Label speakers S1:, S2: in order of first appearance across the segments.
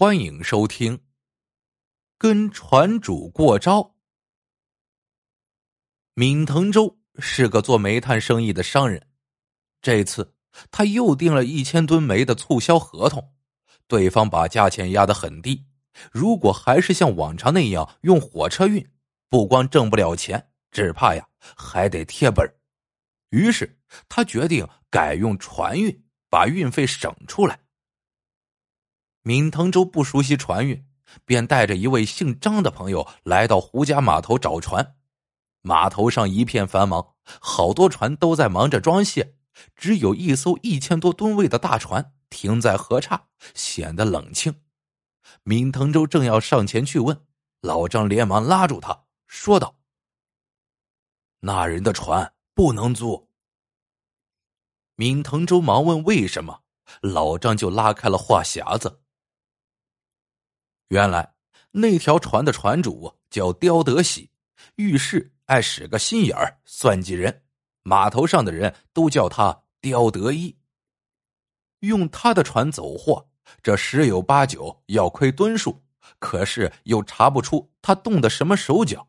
S1: 欢迎收听。跟船主过招。闵腾洲是个做煤炭生意的商人，这次他又订了一千吨煤的促销合同，对方把价钱压得很低。如果还是像往常那样用火车运，不光挣不了钱，只怕呀还得贴本于是他决定改用船运，把运费省出来。闵腾洲不熟悉船运，便带着一位姓张的朋友来到胡家码头找船。码头上一片繁忙，好多船都在忙着装卸，只有一艘一千多吨位的大船停在河岔，显得冷清。闵腾洲正要上前去问，老张连忙拉住他，说道：“那人的船不能租。”闵腾洲忙问为什么，老张就拉开了话匣子。原来那条船的船主叫刁德喜，遇事爱使个心眼儿，算计人。码头上的人都叫他刁德一。用他的船走货，这十有八九要亏吨数，可是又查不出他动的什么手脚，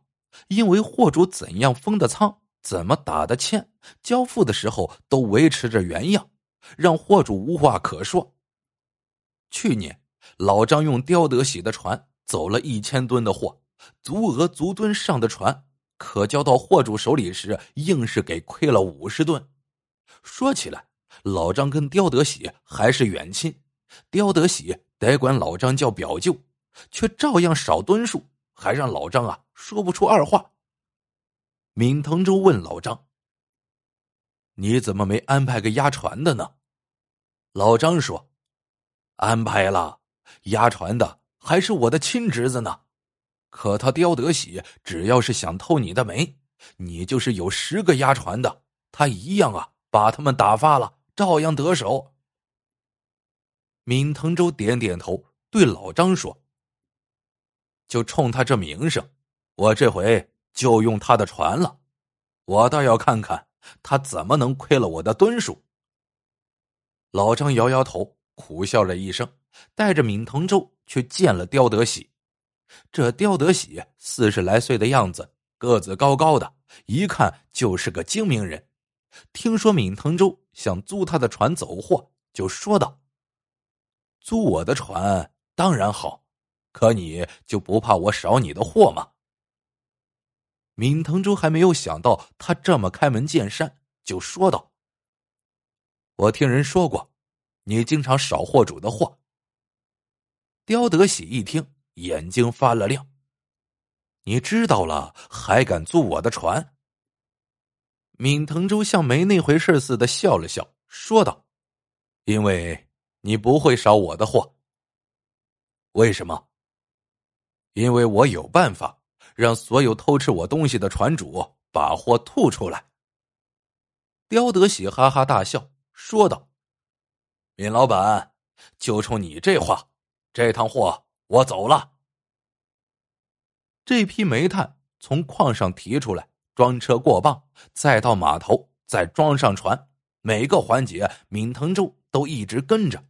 S1: 因为货主怎样封的仓，怎么打的欠，交付的时候都维持着原样，让货主无话可说。去年。老张用刁德喜的船走了一千吨的货，足额足吨上的船，可交到货主手里时，硬是给亏了五十吨。说起来，老张跟刁德喜还是远亲，刁德喜得管老张叫表舅，却照样少吨数，还让老张啊说不出二话。闵腾洲问老张：“你怎么没安排个押船的呢？”老张说：“安排了。”押船的还是我的亲侄子呢，可他刁德喜，只要是想偷你的煤，你就是有十个押船的，他一样啊，把他们打发了，照样得手。闵腾洲点点头，对老张说：“就冲他这名声，我这回就用他的船了，我倒要看看他怎么能亏了我的吨数。”老张摇摇头。苦笑了一声，带着闵腾洲去见了刁德喜。这刁德喜四十来岁的样子，个子高高的，一看就是个精明人。听说闵腾洲想租他的船走货，就说道：“租我的船当然好，可你就不怕我少你的货吗？”闵腾洲还没有想到他这么开门见山，就说道：“我听人说过。”你经常少货主的货。刁德喜一听，眼睛发了亮。你知道了，还敢租我的船？闵腾洲像没那回事似的笑了笑，说道：“因为你不会少我的货。为什么？因为我有办法让所有偷吃我东西的船主把货吐出来。”刁德喜哈哈大笑，说道。闵老板，就冲你这话，这趟货我走了。这批煤炭从矿上提出来，装车过磅，再到码头，再装上船，每个环节闵腾洲都一直跟着。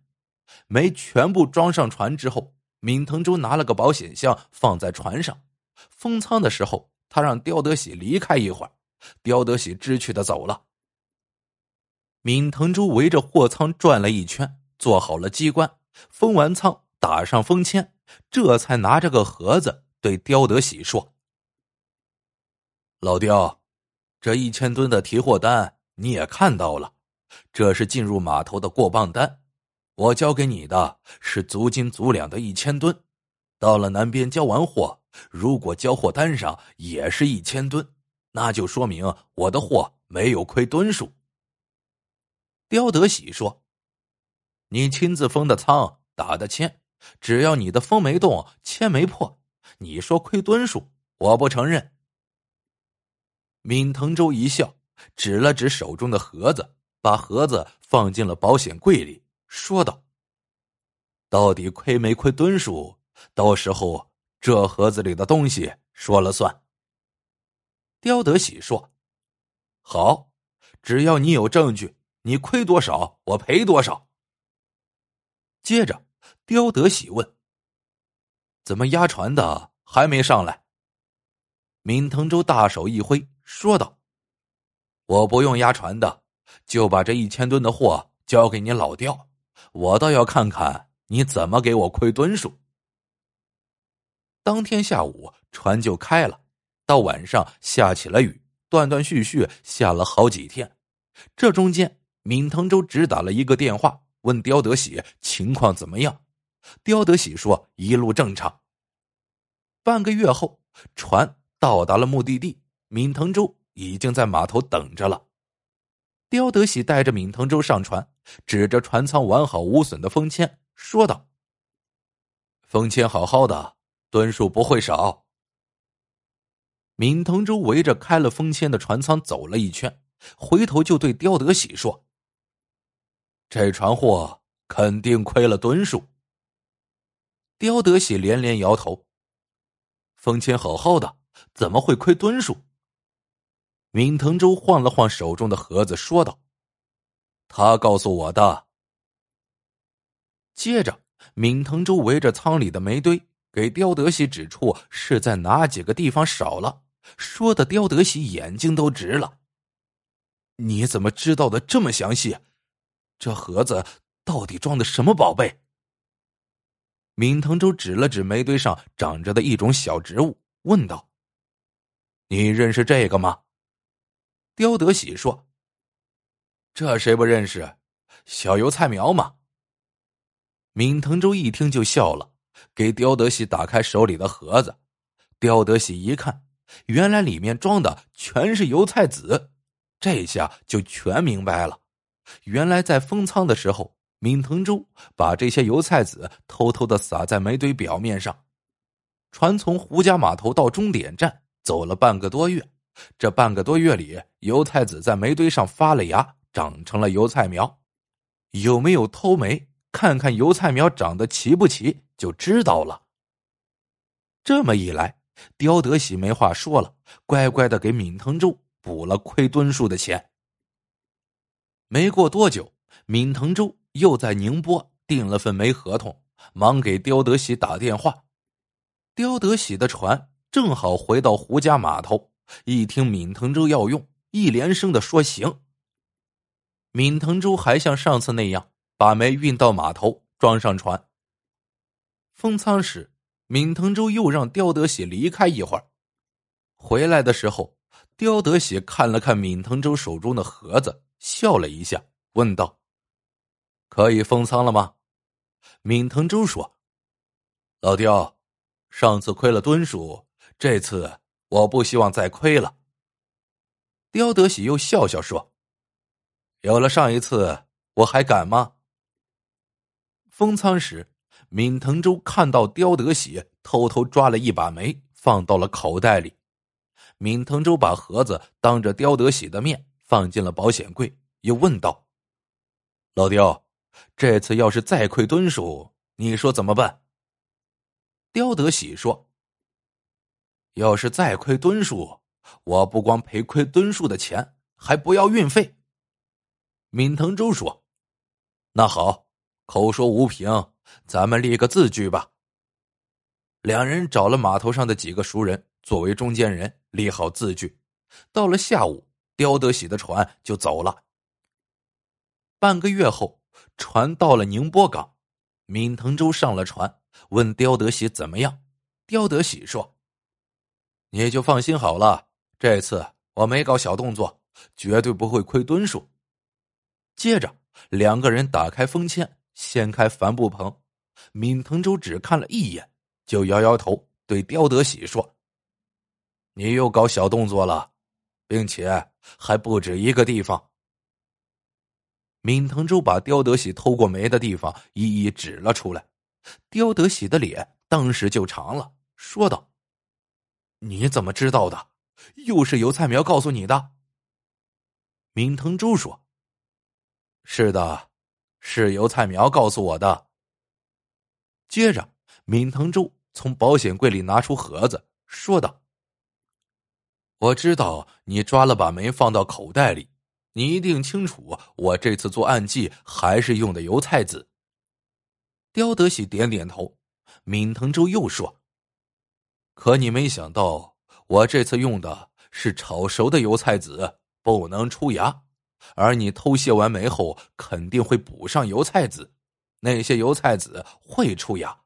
S1: 煤全部装上船之后，闵腾洲拿了个保险箱放在船上，封舱的时候，他让刁德喜离开一会儿，刁德喜知趣的走了。闵腾洲围着货仓转了一圈，做好了机关，封完仓，打上封签，这才拿着个盒子对刁德喜说：“老刁，这一千吨的提货单你也看到了，这是进入码头的过磅单。我交给你的是足斤足两的一千吨，到了南边交完货，如果交货单上也是一千吨，那就说明我的货没有亏吨数。”刁德喜说：“你亲自封的仓，打的签，只要你的封没动，签没破，你说亏吨数，我不承认。”闵腾洲一笑，指了指手中的盒子，把盒子放进了保险柜里，说道：“到底亏没亏吨数，到时候这盒子里的东西说了算。”刁德喜说：“好，只要你有证据。”你亏多少，我赔多少。接着，刁德喜问：“怎么押船的还没上来？闵腾州大手一挥，说道：“我不用押船的，就把这一千吨的货交给你老刁，我倒要看看你怎么给我亏吨数。”当天下午，船就开了，到晚上下起了雨，断断续续下了好几天。这中间，闵腾州只打了一个电话，问刁德喜情况怎么样。刁德喜说：“一路正常。”半个月后，船到达了目的地，闵腾州已经在码头等着了。刁德喜带着闵腾州上船，指着船舱完好无损的封签，说道：“封签好好的，吨数不会少。”闵腾州围着开了封签的船舱走了一圈，回头就对刁德喜说：“这船货肯定亏了吨数。”刁德喜连连摇头。封签好好的，怎么会亏吨数？闵腾州晃了晃手中的盒子，说道：“他告诉我的。”接着，闵腾州围着舱里的煤堆，给刁德喜指出是在哪几个地方少了，说的刁德喜眼睛都直了。你怎么知道的这么详细？这盒子到底装的什么宝贝？闵腾洲指了指煤堆上长着的一种小植物，问道：“你认识这个吗？”刁德喜说：“这谁不认识？小油菜苗嘛。”闵腾洲一听就笑了，给刁德喜打开手里的盒子。刁德喜一看，原来里面装的全是油菜籽，这下就全明白了。原来在封仓的时候。闵腾州把这些油菜籽偷偷的撒在煤堆表面上，船从胡家码头到终点站走了半个多月，这半个多月里，油菜籽在煤堆上发了芽，长成了油菜苗。有没有偷煤？看看油菜苗长得齐不齐，就知道了。这么一来，刁德喜没话说了，乖乖的给闵腾州补了亏吨数的钱。没过多久，闵腾洲。又在宁波订了份煤合同，忙给刁德喜打电话。刁德喜的船正好回到胡家码头，一听闵腾洲要用，一连声的说行。闵腾州还像上次那样把煤运到码头，装上船。封舱时，闵腾州又让刁德喜离开一会儿。回来的时候，刁德喜看了看闵腾州手中的盒子，笑了一下，问道。可以封仓了吗？闵腾洲说：“老刁，上次亏了吨数，这次我不希望再亏了。”刁德喜又笑笑说：“有了上一次，我还敢吗？”封仓时，闵腾洲看到刁德喜偷偷抓了一把煤，放到了口袋里。闵腾洲把盒子当着刁德喜的面放进了保险柜，又问道：“老刁。”这次要是再亏吨数，你说怎么办？刁德喜说：“要是再亏吨数，我不光赔亏吨数的钱，还不要运费。”闵腾州说：“那好，口说无凭，咱们立个字据吧。”两人找了码头上的几个熟人作为中间人，立好字据。到了下午，刁德喜的船就走了。半个月后。船到了宁波港，闵腾州上了船，问刁德喜怎么样。刁德喜说：“你就放心好了，这次我没搞小动作，绝对不会亏吨数。”接着，两个人打开封签，掀开帆布棚。闵腾州只看了一眼，就摇摇头，对刁德喜说：“你又搞小动作了，并且还不止一个地方。”闵腾洲把刁德喜偷过煤的地方一一指了出来，刁德喜的脸当时就长了，说道：“你怎么知道的？又是油菜苗告诉你的？”闵腾洲说：“是的，是油菜苗告诉我的。”接着，闵腾洲从保险柜里拿出盒子，说道：“我知道你抓了把煤放到口袋里。”你一定清楚，我这次做暗记还是用的油菜籽。刁德喜点点头。闵腾州又说：“可你没想到，我这次用的是炒熟的油菜籽，不能出芽。而你偷卸完煤后，肯定会补上油菜籽，那些油菜籽会出芽。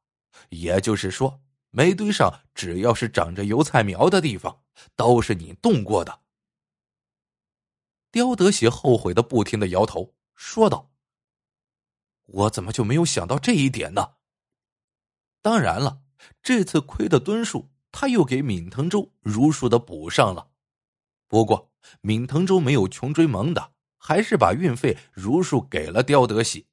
S1: 也就是说，煤堆上只要是长着油菜苗的地方，都是你动过的。刁德喜后悔的不停的摇头，说道：“我怎么就没有想到这一点呢？当然了，这次亏的吨数，他又给闵腾州如数的补上了。不过，闵腾州没有穷追猛打。”还是把运费如数给了刁德喜。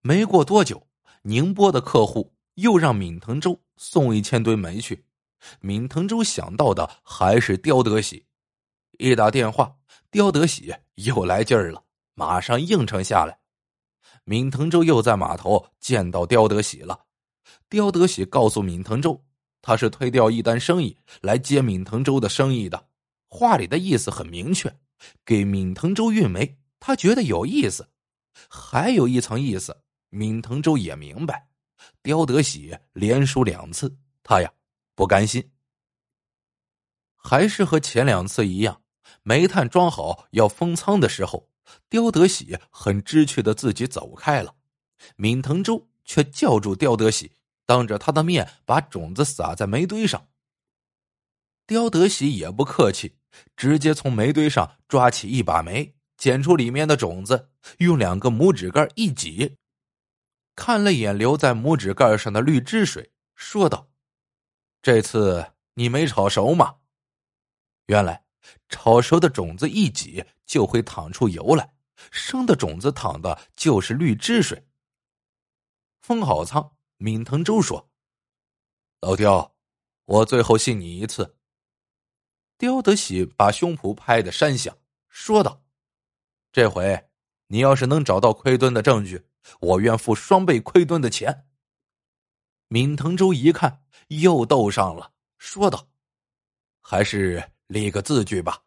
S1: 没过多久，宁波的客户又让闵腾州送一千吨煤去。闵腾州想到的还是刁德喜，一打电话，刁德喜又来劲儿了，马上应承下来。闵腾州又在码头见到刁德喜了。刁德喜告诉闵腾州，他是推掉一单生意来接闵腾州的生意的，话里的意思很明确。给闵腾州运煤，他觉得有意思，还有一层意思，闵腾州也明白，刁德喜连输两次，他呀不甘心，还是和前两次一样，煤炭装好要封仓的时候，刁德喜很知趣的自己走开了，闵腾洲却叫住刁德喜，当着他的面把种子撒在煤堆上，刁德喜也不客气。直接从煤堆上抓起一把煤，捡出里面的种子，用两个拇指盖一挤，看了眼留在拇指盖上的绿汁水，说道：“这次你没炒熟吗？”原来炒熟的种子一挤就会淌出油来，生的种子淌的就是绿汁水。封好仓，闵腾洲说：“老刁，我最后信你一次。”刁德喜把胸脯拍得山响，说道：“这回你要是能找到亏吨的证据，我愿付双倍亏吨的钱。”闵腾洲一看，又斗上了，说道：“还是立个字据吧。”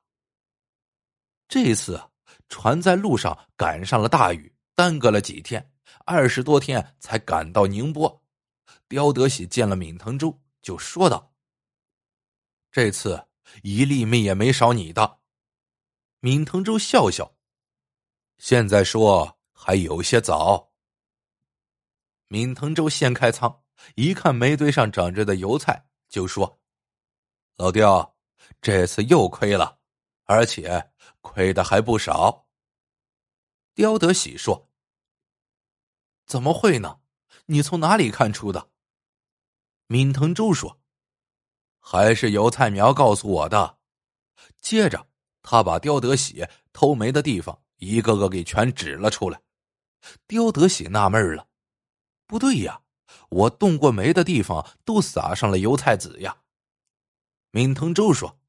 S1: 这次船在路上赶上了大雨，耽搁了几天，二十多天才赶到宁波。刁德喜见了闵腾洲，就说道：“这次。”一粒米也没少你的，闵腾洲笑笑。现在说还有些早。闵腾洲掀开仓，一看煤堆上长着的油菜，就说：“老刁，这次又亏了，而且亏的还不少。”刁德喜说：“怎么会呢？你从哪里看出的？”闵腾洲说。还是油菜苗告诉我的。接着，他把刁德喜偷煤的地方一个个给全指了出来。刁德喜纳闷了：“不对呀，我动过煤的地方都撒上了油菜籽呀。”闵腾洲说：“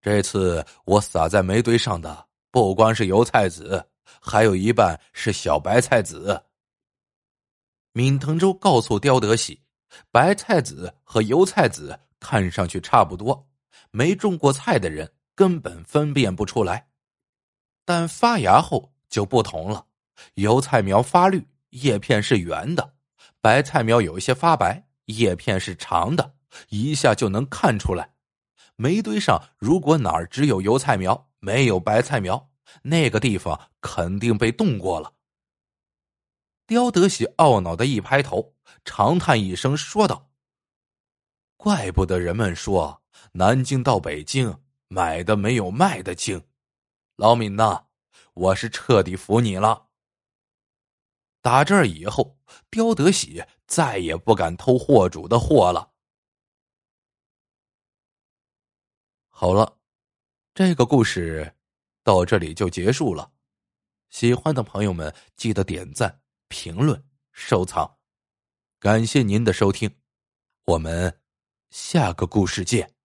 S1: 这次我撒在煤堆上的不光是油菜籽，还有一半是小白菜籽。”闵腾洲告诉刁德喜：“白菜籽和油菜籽。”看上去差不多，没种过菜的人根本分辨不出来。但发芽后就不同了，油菜苗发绿，叶片是圆的；白菜苗有一些发白，叶片是长的，一下就能看出来。煤堆上如果哪儿只有油菜苗，没有白菜苗，那个地方肯定被冻过了。刁德喜懊恼的一拍头，长叹一声，说道。怪不得人们说南京到北京买的没有卖的精，老闵呐，我是彻底服你了。打这儿以后，刁德喜再也不敢偷货主的货了。好了，这个故事到这里就结束了。喜欢的朋友们记得点赞、评论、收藏，感谢您的收听，我们。下个故事见。